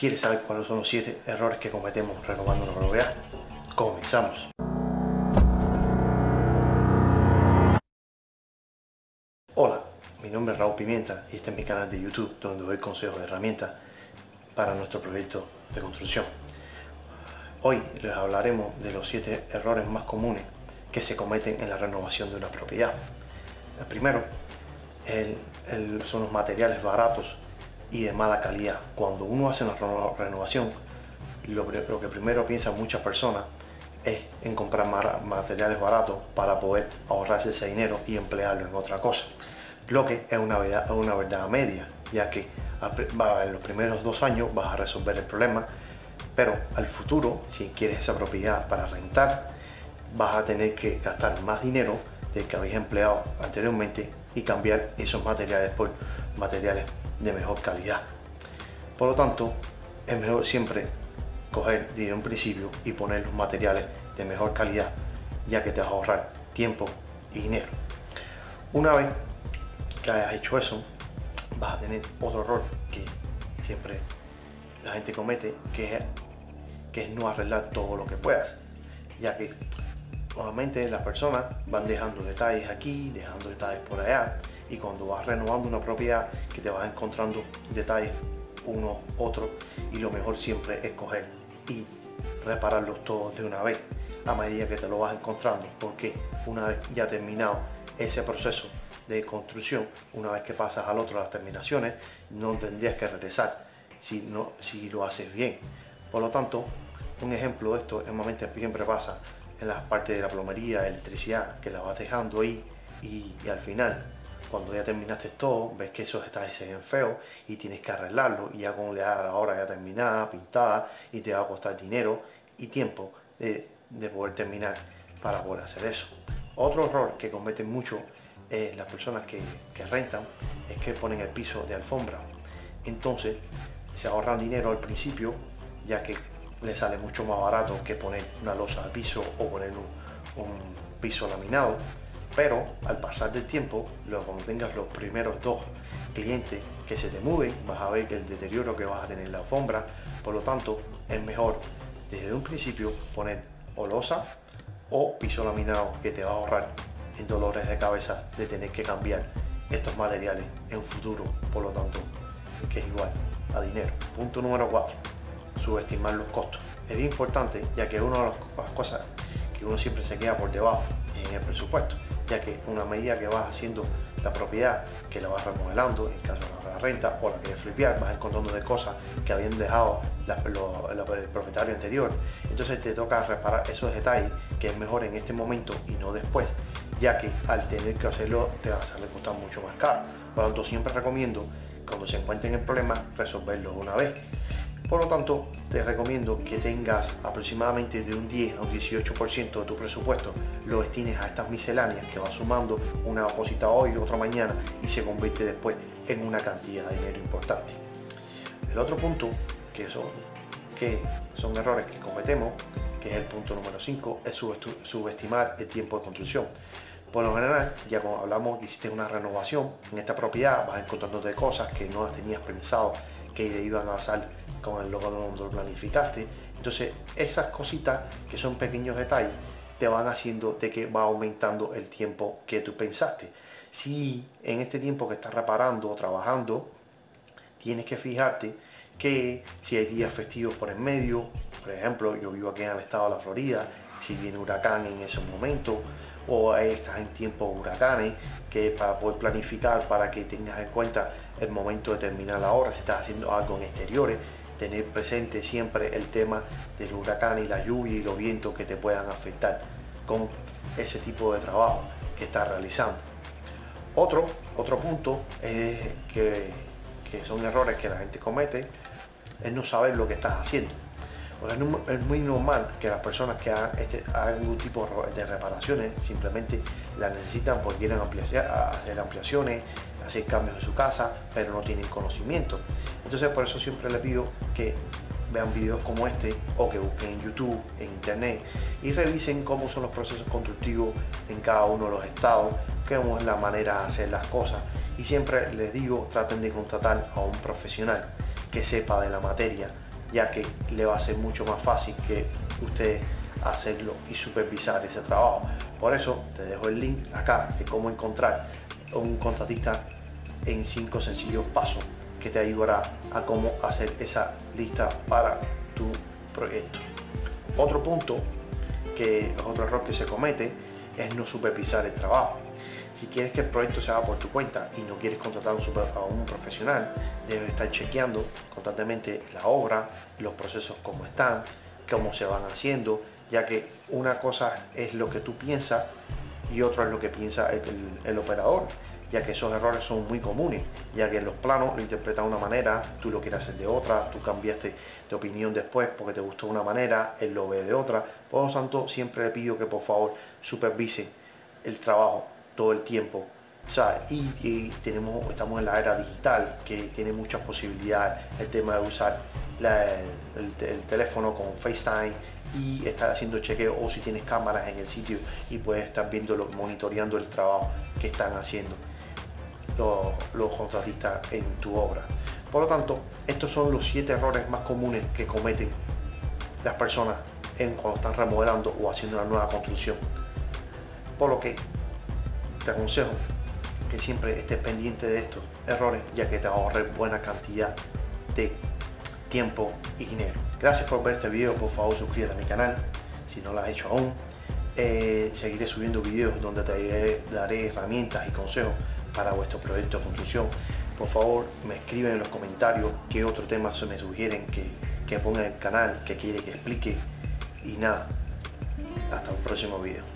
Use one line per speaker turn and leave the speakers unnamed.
¿Quieres saber cuáles son los 7 errores que cometemos renovando la propiedad? Comenzamos. Hola, mi nombre es Raúl Pimienta y este es mi canal de YouTube donde doy consejos de herramientas para nuestro proyecto de construcción. Hoy les hablaremos de los 7 errores más comunes que se cometen en la renovación de una propiedad. El primero son los materiales baratos y de mala calidad. Cuando uno hace una renovación, lo, que primero piensan muchas personas es en comprar materiales baratos para poder ahorrarse ese dinero y emplearlo en otra cosa. Lo que es una verdad, una verdad media, ya que en los primeros dos años vas a resolver el problema, pero al futuro, si quieres esa propiedad para rentar, vas a tener que gastar más dinero del que habéis empleado anteriormente y cambiar esos materiales por materiales de mejor calidad. Por lo tanto, es mejor siempre coger desde un principio y poner los materiales de mejor calidad, ya que te vas a ahorrar tiempo y dinero. Una vez que hayas hecho eso, vas a tener otro error que siempre la gente comete, que es, no arreglar todo lo que puedas, ya que normalmente las personas van dejando detalles aquí, dejando detalles por allá, y cuando vas renovando una propiedad que te vas encontrando detalles uno, otro, y lo mejor siempre es coger y repararlos todos de una vez a medida que te lo vas encontrando, porque una vez ya terminado ese proceso de construcción, una vez que pasas al otro las terminaciones, no tendrías que regresar si, no, si lo haces bien. Por lo tanto, un ejemplo de esto normalmente siempre pasa en las partes de la plomería, electricidad, que la vas dejando ahí y, al final, cuando ya terminaste todo, ves que esos detalles se ven feos y tienes que arreglarlo y ya con la hora ya terminada, pintada y te va a costar dinero y tiempo de, poder terminar para poder hacer eso. Otro error que cometen mucho eh, las personas que, que rentan es que ponen el piso de alfombra. Entonces se ahorran dinero al principio ya que le sale mucho más barato que poner una losa de piso o poner un, piso laminado. Pero al pasar del tiempo, luego cuando tengas los primeros dos clientes que se te mueven, vas a ver que el deterioro que vas a tener en la alfombra, por lo tanto, es mejor desde un principio poner o losa o piso laminado que te va a ahorrar en dolores de cabeza de tener que cambiar estos materiales en un futuro, por lo tanto, que es igual a dinero. Punto número 4 subestimar los costos. Es importante, ya que una de las cosas que uno siempre se queda por debajo en el presupuesto, ya que una medida que vas haciendo la propiedad, que la vas remodelando, en caso de la renta o la quieres flipear, vas encontrando de cosas que habían dejado el propietario anterior. Entonces te toca reparar esos detalles que es mejor en este momento y no después, ya que al tener que hacerlo te va a salir costar mucho más caro. Por lo tanto, siempre recomiendo cuando se encuentren el problema resolverlo una vez. Por lo tanto, te recomiendo que tengas aproximadamente de un 10 a un 18% de tu presupuesto, lo destines a estas misceláneas que vas sumando una cosita hoy, otra mañana y se convierte después en una cantidad de dinero importante. El otro punto, que son, que son errores que cometemos, que es el punto número 5, es subestimar el tiempo de construcción. Por lo general, ya como hablamos hiciste una renovación en esta propiedad, vas encontrándote cosas que no las tenías pensado que iban a pasar con el logo donde lo planificaste. Entonces, esas cositas que son pequeños detalles te van haciendo de que va aumentando el tiempo que tú pensaste. Si en este tiempo que estás reparando o trabajando, tienes que fijarte que si hay días festivos por en medio, por ejemplo, yo vivo aquí en el estado de la Florida, si viene huracán en ese momento, o estás en tiempo huracanes, que para poder planificar, para que tengas en cuenta el momento de terminar la hora, si estás haciendo algo en exteriores, tener presente siempre el tema del huracán y la lluvia y los vientos que te puedan afectar con ese tipo de trabajo que estás realizando. Otro, otro punto es que, que son errores que la gente comete, es no saber lo que estás haciendo. Es muy normal que las personas que hagan, este, algún tipo de reparaciones simplemente las necesitan porque quieren hacer ampliaciones, hacer cambios en su casa, pero no tienen conocimiento. Entonces por eso siempre les pido que vean videos como este o que busquen en YouTube, en internet y revisen cómo son los procesos constructivos en cada uno de los estados, cómo es la manera de hacer las cosas y siempre les digo traten de contratar a un profesional que sepa de la materia ya que le va a ser mucho más fácil que usted hacerlo y supervisar ese trabajo. Por eso te dejo el link acá de cómo encontrar un contratista en cinco sencillos pasos que te ayudará a cómo hacer esa lista para tu proyecto. Otro punto que es otro error que se comete es no supervisar el trabajo. Si quieres que el proyecto se haga por tu cuenta y no quieres contratar a un profesional, debes estar chequeando constantemente la obra, los procesos cómo están, cómo se van haciendo, ya que una cosa es lo que tú piensas y otra es lo que piensa el, operador, ya que esos errores son muy comunes, ya que en los planos lo interpretas de una manera, tú lo quieres hacer de otra, tú cambiaste de opinión después porque te gustó de una manera, él lo ve de otra. Por lo tanto, siempre le pido que por favor supervise el trabajo todo el tiempo. Y, tenemos, estamos en la era digital que tiene muchas posibilidades. El tema de usar el, teléfono con FaceTime y estar haciendo chequeo o si tienes cámaras en el sitio y puedes estar viendo, monitoreando el trabajo que están haciendo los, los contratistas en tu obra. Por lo tanto, estos son los siete errores más comunes que cometen las personas en cuando están remodelando o haciendo una nueva construcción. Por lo que te aconsejo que siempre estés pendiente de estos errores, ya que te ahorre buena cantidad de tiempo y dinero. Gracias por ver este video, por favor suscríbete a mi canal si no lo has hecho aún. Eh, seguiré subiendo videos donde te daré herramientas y consejos para vuestro proyecto de construcción. Por favor, me escriben en los comentarios qué otro tema se me sugieren que, que ponga en el canal, que quiere que explique. Y nada, hasta un próximo video.